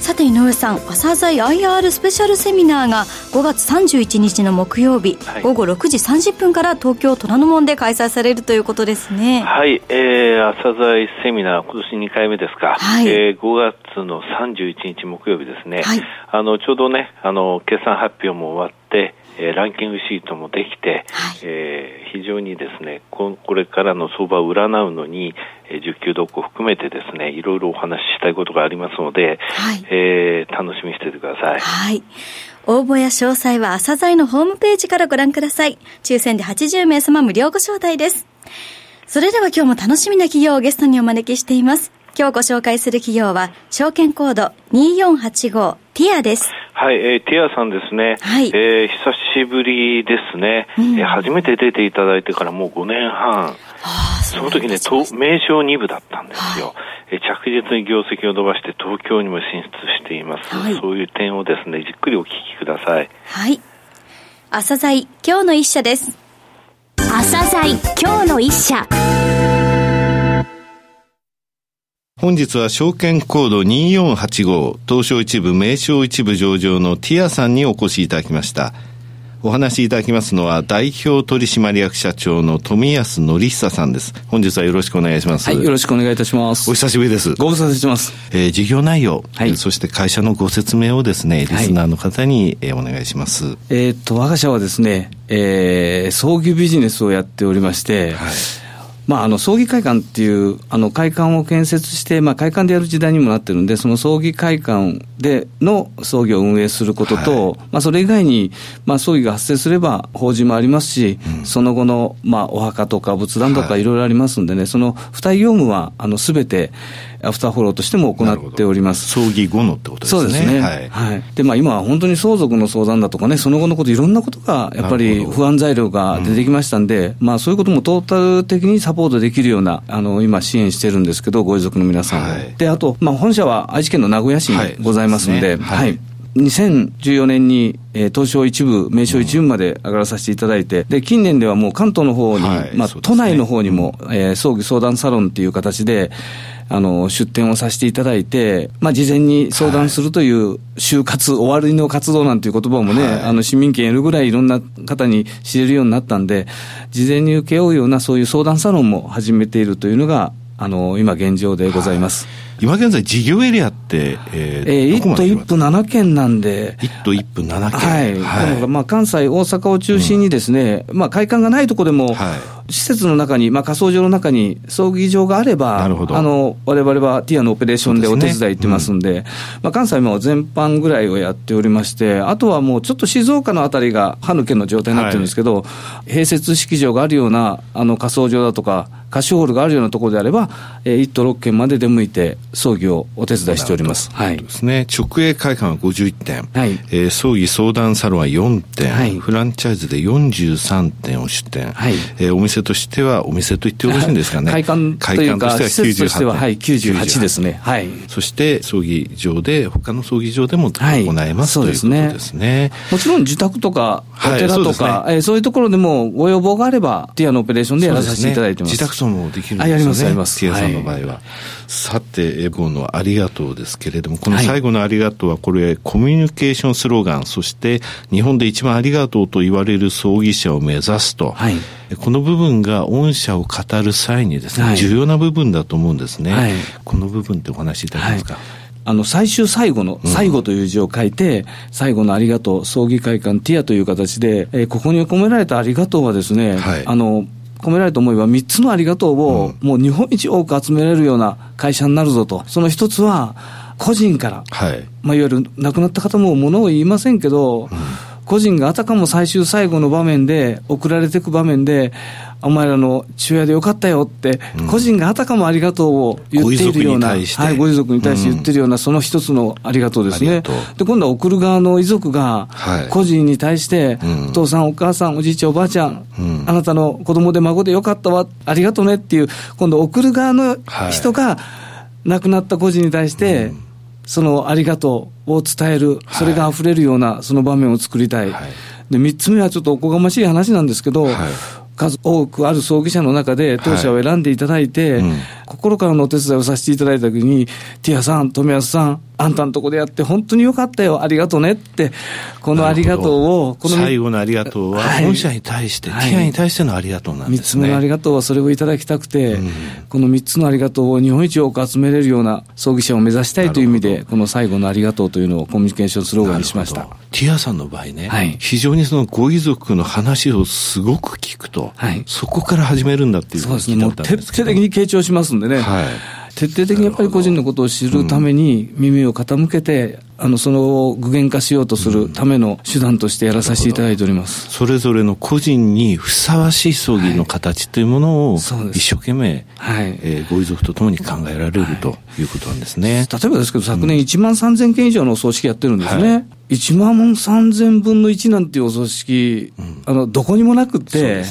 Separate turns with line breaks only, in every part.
さて井上さん朝鮮 IR スペシャルセミナーが5月31日の木曜日、はい、午後6時30分から東京虎ノ門で開催されるということですね。
はい、えー、朝鮮セミナー今年2回目ですか、はい、えー、5月の31日木曜日ですね、はい、あのちょうどねあの決算発表も終わってえー、ランキングシートもできて、はい、えー、非常にですねこれからの相場を占うのに、えー、需給動向を含めてですねいろいろお話ししたいことがありますので、はい、えー、楽しみにしていてください。
はい応募や詳細は朝鮮のホームページからご覧ください。抽選で80名様無料ご招待です。それでは今日も楽しみな企業をゲストにお招きしています。今日ご紹介する企業は、証券コード2485ティアです。
はい、えー、ティアさんですね。はい。えー、久しぶりですね、うん、えー、初めて出ていただいてからもう5年半。その時ね、名称2部だったんですよ。え着実に業績を伸ばして東京にも進出しています。はい、そういう点をですね、じっくりお聞きください。
はい。朝鮮今日の一社です。
朝鮮今日の一社。
本日は証券コード2485東証一部名称一部上場のティアさんにお越しいただきました。お話しいただきますのは代表取締役社長の富安則久さんです。本日はよろしくお願いします。
はい、よろしくお願いいたします。
お久しぶりです。
ご無沙汰してます。
えー、事業内容、はい、そして会社のご説明をですね、リスナーの方に、えー、お願いします。
えっと、我が社はですね、えー、葬儀ビジネスをやっておりまして、はいまあ、あの葬儀会館っていうあの会館を建設して、まあ、会館でやる時代にもなってるんで、その葬儀会館での葬儀を運営することと、はい、まあ、それ以外に、まあ、葬儀が発生すれば法事もありますし、うん、その後の、まあ、お墓とか仏壇とかい。ろいろありますんでね、はい、その付帯業務はすべてアフターフォローとしても行っております。
葬儀後のってことですね。
そうですね。はい。はい、で、まあ今は本当に相続の相談だとかね、その後のこと、いろんなことが、やっぱり不安材料が出てきましたんで、うん、まあそういうこともトータル的にサポートできるような、あの、今支援してるんですけど、ご遺族の皆さん。を。はい、で、あと、まあ本社は愛知県の名古屋市にございますんで、はい、はい。2014年に、えー、東証一部、名称一部まで上がらさせていただいて、で、近年ではもう関東の方に、はい、まあ、ね、都内の方にも、えー、葬儀相談サロンっていう形で、あの、出展をさせていただいて、まあ、事前に相談するという就活、終わりの活動なんていう言葉もね、はい、あの、市民権得るぐらいいろんな方に知れるようになったんで、事前に請け負うようなそういう相談サロンも始めているというのが、あの、今現状でございます。はい
今現在、事業エリアって、
えー、えー、1都1府7県なんで、
1都1府7県、
はい、はい、まあ関西、大阪を中心にですね、うん、まあ会館がないところでも、はい。施設の中に、まあ、仮想上の中に葬儀場があれば、あの我々はティアのオペレーションでお手伝い行ってますんで、でねうん、まあ、関西も全般ぐらいをやっておりまして、あとはもうちょっと静岡のあたりが歯抜けの状態になってるんですけど、はい、併設式場があるようなあの仮想場だとか、貸しホールがあるようなところであれば、えー、1都6県まで出向いて、葬儀をお手伝いしております。
はい。ですね。直営会館は51店。はい。えー、葬儀相談サロンは4店。はい。フランチャイズで43店を出店。はい。えー、お店としては、お店と言ってよろしいんですかね。
会館というか、施設としては、はい、98ですね。はい。
そして、葬儀場で、他の葬儀場でも行えます、はい、そうですね。ですね。
もちろん自宅とか、お寺とか、はい、そえー、そういうところでもご要望があれば、ティアのオペレーションでやらさせていただいてます。
自宅ともできるんですよね。
やります、やります。
ティアさんの場合は。はい、さて、エゴのありがとうですけれども、この最後のありがとうは、これ、コミュニケーションスローガン、そして、日本で一番ありがとうと言われる葬儀者を目指すと。はいこの部分が御社を語る際にですね、はい、重要な部分だと思うんですね。はい、この部分ってお話しいただけますか。はい
あの、最終最後の、最後という字を書いて、うん、最後のありがとう、葬儀会館ティアという形で、えー、ここに込められたありがとうはですね、はい、あの、込められた思いは3つのありがとうを、もう日本一多く集められるような会社になるぞと。その一つは、個人から、はい、まあ、いわゆる亡くなった方もものを言いませんけど、うん個人があたかも最終最後の場面で、送られていく場面で、お前らの父親でよかったよって、個人があたかもありがとうを言っているような、はい、ご遺族に対して言ってるような、その一つのありがとうですね。で、今度は送る側の遺族が、個人に対して、お父さん、お母さん、おじいちゃん、おばあちゃん、あなたの子供で孫でよかったわ、ありがとうねっていう、今度送る側の人が、亡くなった個人に対して、そのありがとうを伝える、それが溢れるような、その場面を作りたい。で、三つ目はちょっとおこがましい話なんですけど、数多くある葬儀社の中で当社を選んでいただいて、はいうん、心からのお手伝いをさせていただいたときに、ティアさん、富安さん、あんたのとこでやって本当によかったよ、ありがとうねって、このありがとうを、この
最後のありがとうは、本社に対して、はい、ティアに対してのありがとうなんですね。
3つ目のありがとうはそれをいただきたくて、うん、この3つのありがとうを日本一多く集めれるような葬儀社を目指したいという意味で、この最後のありがとうというのをコミュニケーションスローガンにしました。
ティアさんの場合ね、はい、非常にそのご遺族の話をすごく聞くと、はい、そこから始めるんだっていう
そうですね、もう徹底的に傾聴しますんでね。はい。徹底的にやっぱり個人のことを知るために耳を傾けて、あのその具現化しようとするための手段としてやらさせていただいております、
それぞれの個人にふさわしい葬儀の形というものを、一生懸命、はい。えー、ご遺族とともに考えられる、ということなんですね。
例えばですけど、昨年1万3000件以上のお葬式やってるんですね。はい。1万3000分の1なんていうお葬式、うん、あのどこにもなくて、ね、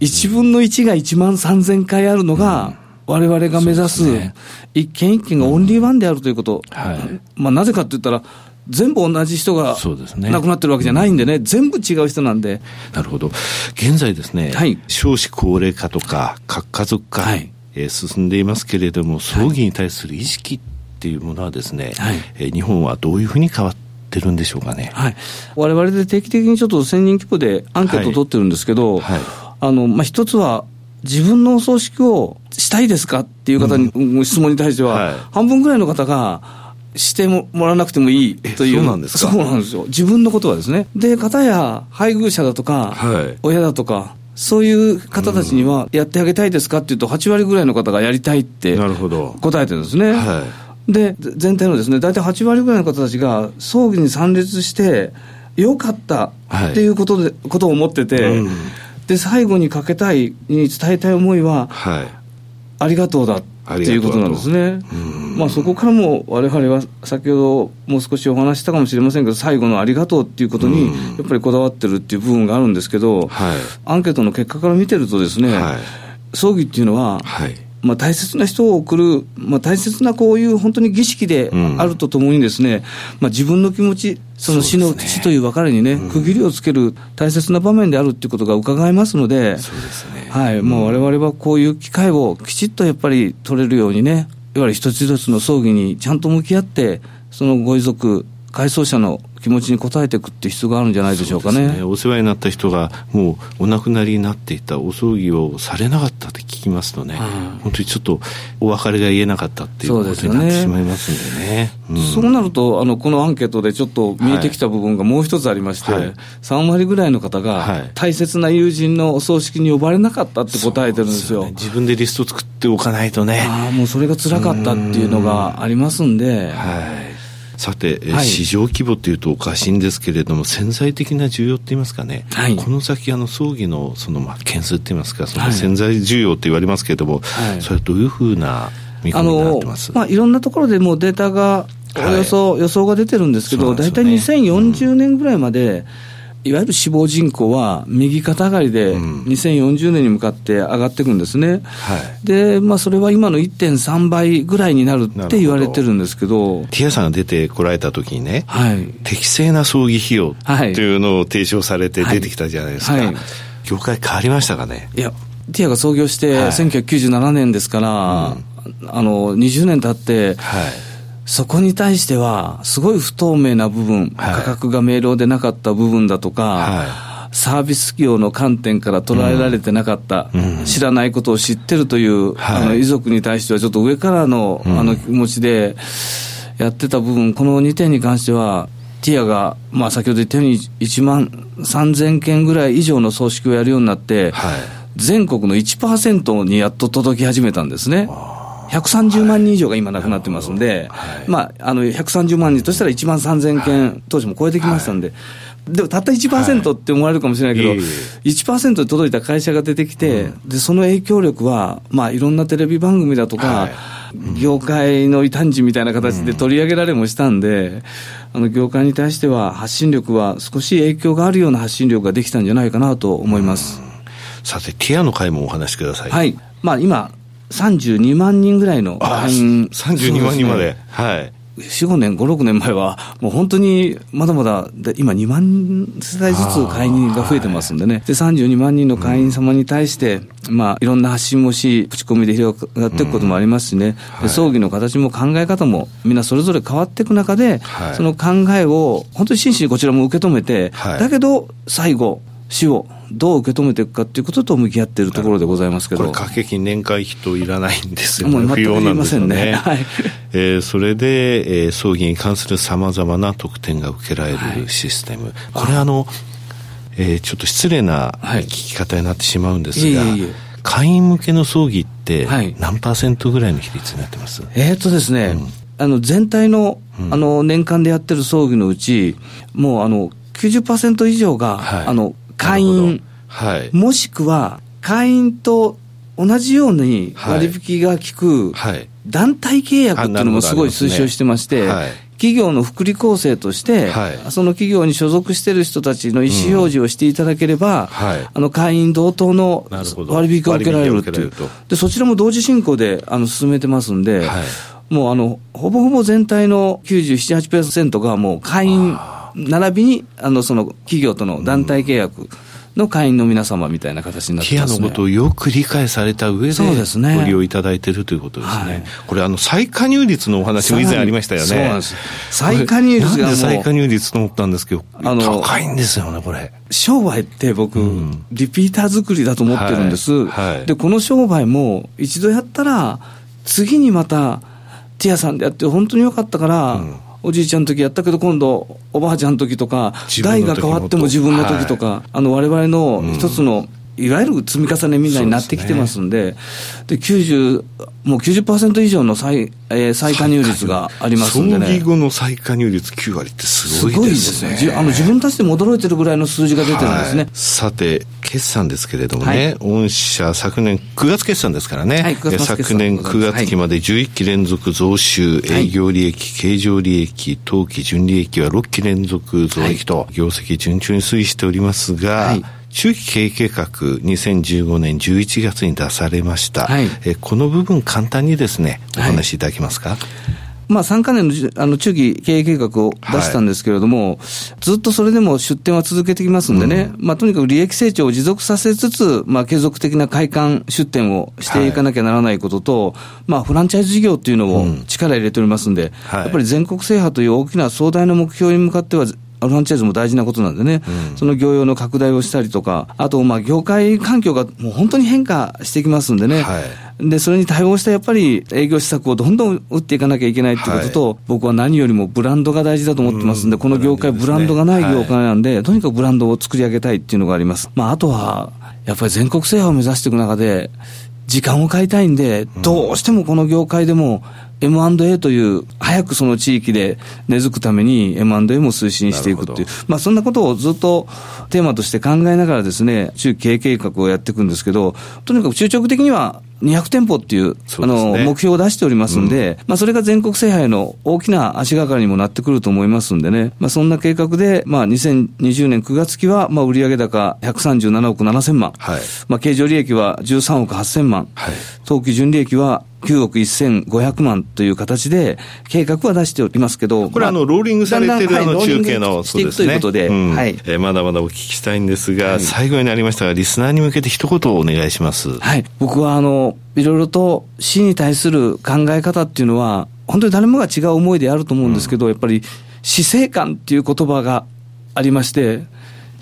1分の1が1万3000回あるのが、われわれが目指す、一件一件がオンリーワンであるということ、はい、まあ、なぜかって言ったら、全部同じ人が亡くなってるわけじゃないんでね、全部違う人なんで。
なるほど。現在ですね、はい、少子高齢化とか、核家族化、はい、えー、進んでいますけれども、葬儀に対する意識っていうものはですね、はい、えー、日本はどういうふうに変わってるんでしょうかね。
はい。我々で定期的にちょっと1000人規模でアンケートを取ってるんですけど、はい、あの、まあ、一つは、自分のお葬式をしたいですかっていう方に、うん、質問に対しては、はい、半分ぐらいの方が、してもらわなくてもいいという。
そうなんですか？
そうなんですよ。自分のことはですね。で、方や配偶者だとか、はい、親だとか、そういう方たちには、やってあげたいですかっていうと、8割ぐらいの方がやりたいって答えてるんですね。はい、で、全体のですね、大体8割ぐらいの方たちが、葬儀に参列して、よかったっていうことで、はい、ことを思ってて、うんで最後にかけたいに伝えたい思いは、はい、ありがとうだっていうことなんですね。まあ、そこからも我々は先ほどもう少しお話したかもしれませんけど最後のありがとうっていうことにやっぱりこだわってるっていう部分があるんですけど、はい、アンケートの結果から見てるとですね、はい、葬儀っていうのは、はいまあ、大切な人を送る、まあ、大切なこういう本当に儀式であるとともにですね、うん、まあ、自分の気持ち、その死の、死という別れにね、うん、区切りをつける大切な場面であるっていうことが伺えますので、そうですね。はい、もう我々はこういう機会をきちっとやっぱり取れるようにね、いわゆる一つ一つの葬儀にちゃんと向き合って、そのご遺族、回送者の気持ちに応えていくって必要があるんじゃないでしょうかね、ね、
お世話になった人がもうお亡くなりになっていたお葬儀をされなかったって聞きますとね、うん、本当にちょっとお別れが言えなかったっていうことになってしまいますんでね。
そう、ね。うん、なるとあのこのアンケートでちょっと見えてきた部分がもう一つありまして、はい、3割ぐらいの方が大切な友人のお葬式に呼ばれなかったって答えてるんですよ。すよ
ね、自分でリスト作っておかないとね。
ああもうそれが辛かったっていうのがありますんで。はい
さて、はい、市場規模というとおかしいんですけれども、潜在的な需要って言いますかね、はい、この先、あの葬儀のそのまあ件数って言いますか、その潜在需要って言われますけれども、はい、それはどういうふうな見込みになってます？
まあ、いろんなところでもうデータが、およそ、予想が出てるんですけど、大体、ね、2040年ぐらいまで、うんいわゆる死亡人口は右肩上がりで2040年に向かって上がっていくんですね、うんはい、で、まあ、それは今の1.3倍ぐらいになるって言われてるんですけど、
ティアさんが出てこられた時にね、はい、適正な葬儀費用というのを提唱されて出てきたじゃないですか、はい。はい、業界変わりましたかね？
いや、ティアが創業して1997年ですから、うん、あの20年経って、はいそこに対しては、すごい不透明な部分、はい、価格が明瞭でなかった部分だとか、はい、サービス業の観点から捉えられてなかった、うん、知らないことを知ってるという、はい、あの遺族に対しては、ちょっと上からの,、あの気持ちでやってた部分、この2点に関しては、ティアが、まあ、先ほど言ったように1万3000件ぐらい以上の葬式をやるようになって、全国の1%にやっと届き始めたんですね。130万人以上が今亡くなってますんで、はい、まあ、あの130万人としたら1万3000件、当時も超えてきましたんで、はいでもたった1%って思われるかもしれないけど、はい、1%で届いた会社が出てきて、うん、でその影響力は、まあ、いろんなテレビ番組だとか、はい、業界の異端児みたいな形で取り上げられもしたんで、あの業界に対しては発信力は少し影響があるような発信力ができたんじゃないかなと思います。
さて、ティアの会もお話しください。
はい。まあ今、32万人ぐらいの会員。
32万人まで。ね、はい。
4、5年、5、6年前は、もう本当にまだまだ、今2万世帯ずつ会員が増えてますんでね。で、32万人の会員様に対して、うん、まあ、いろんな発信もし、口コミで広がっていくこともありますしね。うんはい、葬儀の形も考え方も、みんなそれぞれ変わっていく中で、はい、その考えを、本当に真摯にこちらも受け止めて、はい、だけど、最後、死をどう受け止めていくかということと向き合っているところでございますけど、こ
れ、掛け金、年会費といらないんですよ
ね、もう全くいりませんね。はい。
えー、それで、えー、葬儀に関するさまざまな特典が受けられるシステム、はい、これあの、えー、ちょっと失礼な聞き方になってしまうんですが、はい、いえいえ。会員向けの葬儀って何パーセントぐらいの比率になってます、
えー、っとですね、うん、あの全体のあの年間でやってる葬儀のうち、もうあの90%以上が、はい、あの会員、はい、もしくは会員と同じように割引が効く団体契約っていうのもすごい推奨してまして、企業の福利厚生として、はい、その企業に所属している人たちの意思表示をしていただければ、うんはい、あの会員同等の割引が受けられるっていう、でそちらも同時進行であの進めてますんで、はい、もうあのほぼほぼ全体の97、8%がもう会員並びにあのその企業との団体契約、の会員の皆様みたいな形になってます、
ね、ケアのことをよく理解された上で、そうですね。ご利用いただいているということですね。はい、これ、あの、再加入率のお話も以前ありましたよね。そうなんです。
再加入率が
なんで再加入率と思ったんですけど、あの、高いんですよね、これ。
商売って僕、うん、リピーター作りだと思ってるんです、はいはい、で、この商売も一度やったら、次にまた、ティアさんでやって本当によかったから、うんおじいちゃんの時やったけど、今度、おばあちゃんの時とか、代が変わっても自分の時とか、はい、あの、我々の一つの、いわゆる積み重ねみたいになってきてますんで、で、ね、90、もう90%以上の再,、えー、再加入率がありますんでね。
葬儀後の再加入率9割ってすごいですね。すごいですね。
あの自分たちでも驚いてるぐらいの数字が出てるんですね。はい、
さて、決算ですけれどもね、はい、御社昨年9月決算ですからね、はい、昨年9月期まで11期連続増収、営業利益、経常利益、当期純利益は6期連続増益と、業績順調に推移しておりますが、中期経営計画2015年11月に出されました、はい、えこの部分簡単にですねお話しいただけますか、はい
まあ、3か年のあの中期経営計画を出したんですけれども、はい、ずっとそれでも出店は続けてきますんでね、うん、まあ、とにかく利益成長を持続させつつ、まあ、継続的な開館出店をしていかなきゃならないことと、はい、まあ、フランチャイズ事業っていうのを力入れておりますんで、うんはい、やっぱり全国制覇という大きな壮大な目標に向かっては、フランチャイズも大事なことなんでね、うん、その業用の拡大をしたりとか、あと、まあ、業界環境がもう本当に変化してきますんでね、はい、で、それに対応したやっぱり営業施策をどんどん打っていかなきゃいけないということと、はい、僕は何よりもブランドが大事だと思ってますんで、うん、この業界、ブランドがない業界なんで、はい、とにかくブランドを作り上げたいっていうのがあります。まあ、あとは、やっぱり全国制覇を目指していく中で、時間を買いたいんで、どうしてもこの業界でも、M&A という、早くその地域で根付くために M&A も推進していくっていう、まあそんなことをずっとテーマとして考えながらですね、中期経営計画をやっていくんですけど、とにかく中長期的には200店舗っていう、あの、目標を出しておりますんで、うん、まあ、それが全国制覇への大きな足がかりにもなってくると思いますんでね、まあ、そんな計画で、まあ、2020年9月期は、まあ、売上高137億7000万、はい、まあ、経常利益は13億8000万、はい、当期純利益は9億1500万という形で、計画は出しておりますけど、
これ、あの、ローリングされてるあの中継の、
そうですね。ということで、うん、
はい。えー、まだまだお聞きしたいんですが、はい、最後になりましたが、リスナーに向けて一言お願いします。
はい。僕は、あの、いろいろと死に対する考え方っていうのは、本当に誰もが違う思いであると思うんですけど、うん、やっぱり死生観っていう言葉がありまして、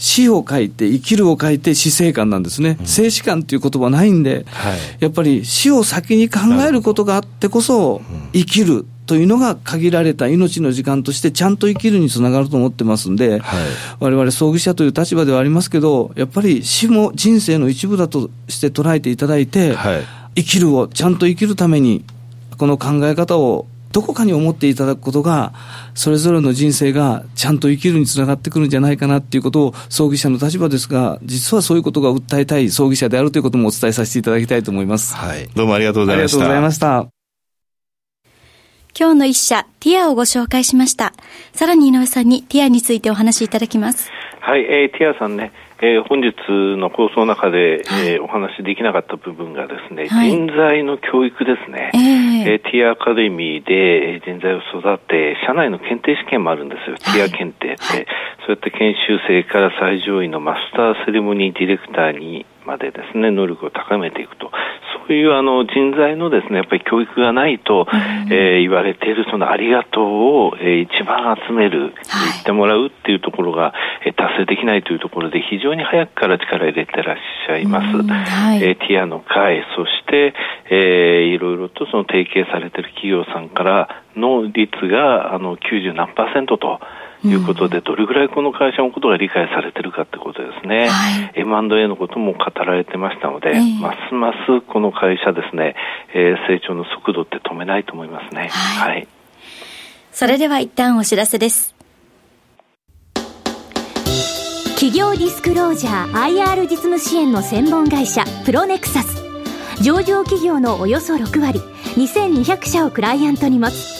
死を書いて、生きるを書いて死生観なんですね。うん、生死観っていう言葉ないんで、はい、やっぱり死を先に考えることがあってこそ、生きるというのが限られた命の時間としてちゃんと生きるにつながると思ってますんで、われわれ葬儀者という立場ではありますけど、やっぱり死も人生の一部だとして捉えていただいて、はい、生きるを、ちゃんと生きるためにこの考え方をどこかに思っていただくことが、それぞれの人生がちゃんと生きるにつながってくるんじゃないかなっていうことを、葬儀者の立場ですが、実はそういうことが訴えたい葬儀者であるということもお伝えさせていただきたいと思います。
はい。どうもありがとうございました。
ありがとうございました。
今日の一社、ティアをご紹介しました。さらに井上さんにティアについてお話しいただきます。
はい、えー、ティアさんね、えー、本日の構想の中で、はい、えー、お話できなかった部分がですね、はい、人材の教育ですね、えー、えー、ティアアカデミーで人材を育て、社内の検定試験もあるんですよ、ティア検定って、そうやって研修生から最上位のマスターセレモニーディレクターにまでですね、能力を高めていくと。そういうあの人材のですね、やっぱり教育がないと、うん、えー、言われているそのありがとうを、えー、一番集める、言ってもらうっていうところが、えー、達成できないというところで非常に早くから力入れてらっしゃいます。はい、えー、ティアの会、そして、えー、いろいろとその提携されている企業さんからの率があの90何パーセントと、いうことで、どれぐらいこの会社のことが理解されてるかってことですね。はい、M&A のことも語られてましたので、えー、ますますこの会社ですね、えー、成長の速度って止めないと思いますね。はい。はい、
それでは一旦お知らせです。
企業ディスクロージャー IR 実務支援の専門会社プロネクサス上場企業のおよそ6割2200社をクライアントに持つ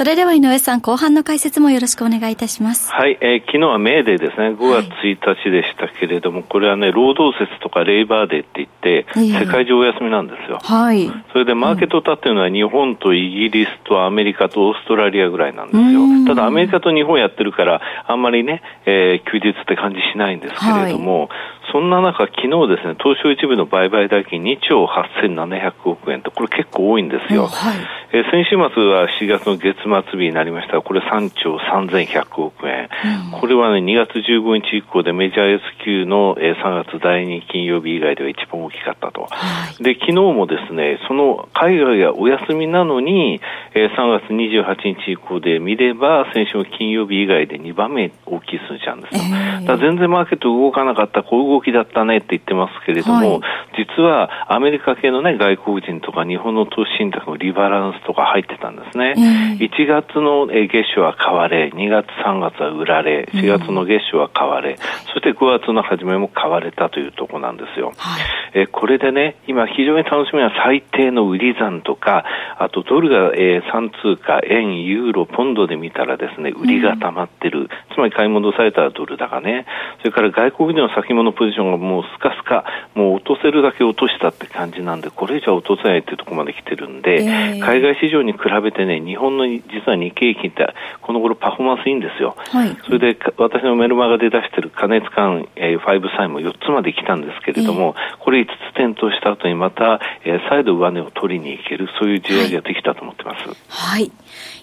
それでは井上さん、後半の解説もよろしくお願いいたします。
はい、えー、昨日はメーデーですね、5月1日でしたけれども、はい、これはね、労働節とか Labor Day って言って、世界中お休みなんですよ。はい。それでマーケット立ってるのは日本とイギリスとアメリカとオーストラリアぐらいなんですよ。ただアメリカと日本やってるから、あんまりね、えー、休日って感じしないんですけれども、はいそんな中、昨日ですね、東証一部の売買代金2兆8700億円と、これ結構多いんですよ。はい、えー、先週末は4月の月末日になりましたが、これ3兆3100億円。うん、これはね、2月15日以降でメジャー S q の、えー、3月第2金曜日以外では一番大きかったと。はい、で、昨日もですね、その海外がお休みなのに、えー、3月28日以降で見れば、先週の金曜日以外で2番目大きい数字なんですよ。えー、だ全然マーケット動かなかった、こう動きだったねって言ってますけれども、はい、実はアメリカ系のね、外国人とか日本の投資信託のリバランスとか入ってたんですね。えー、1月の月初は買われ、2月3月は売られ、4月の月初は買われ、うん、そして5月の初めも買われたというところなんですよ。はい、えこれでね、今非常に楽しみな最低の売り算とか、あとドルが、えー、3通貨、円、ユーロ、ポンドで見たらですね、売りが溜まってる。うん、つまり買い戻されたらドル高ね。それから外国人の先物ポジションがもうスカスカ、もう落とせるだけ落としたって感じなんで、これ以上落とせないっていうところまで来てるんで、えー、海外市場に比べてね、日本の実は日経平均ってこの頃パフォーマンスいいんですよ。はい、それで私のメルマガで出してる加熱感、えー、5サインも4つまで来たんですけれども、えー、これ5つ点灯した後にまた、えー、再度上値を取りに行ける、そういう時代ができたと思ってます。
はい。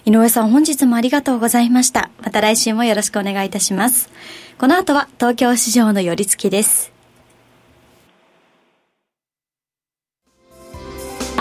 井上さん、本日もありがとうございました。また来週もよろしくお願いいたします。この後は東京市場の寄り付きです。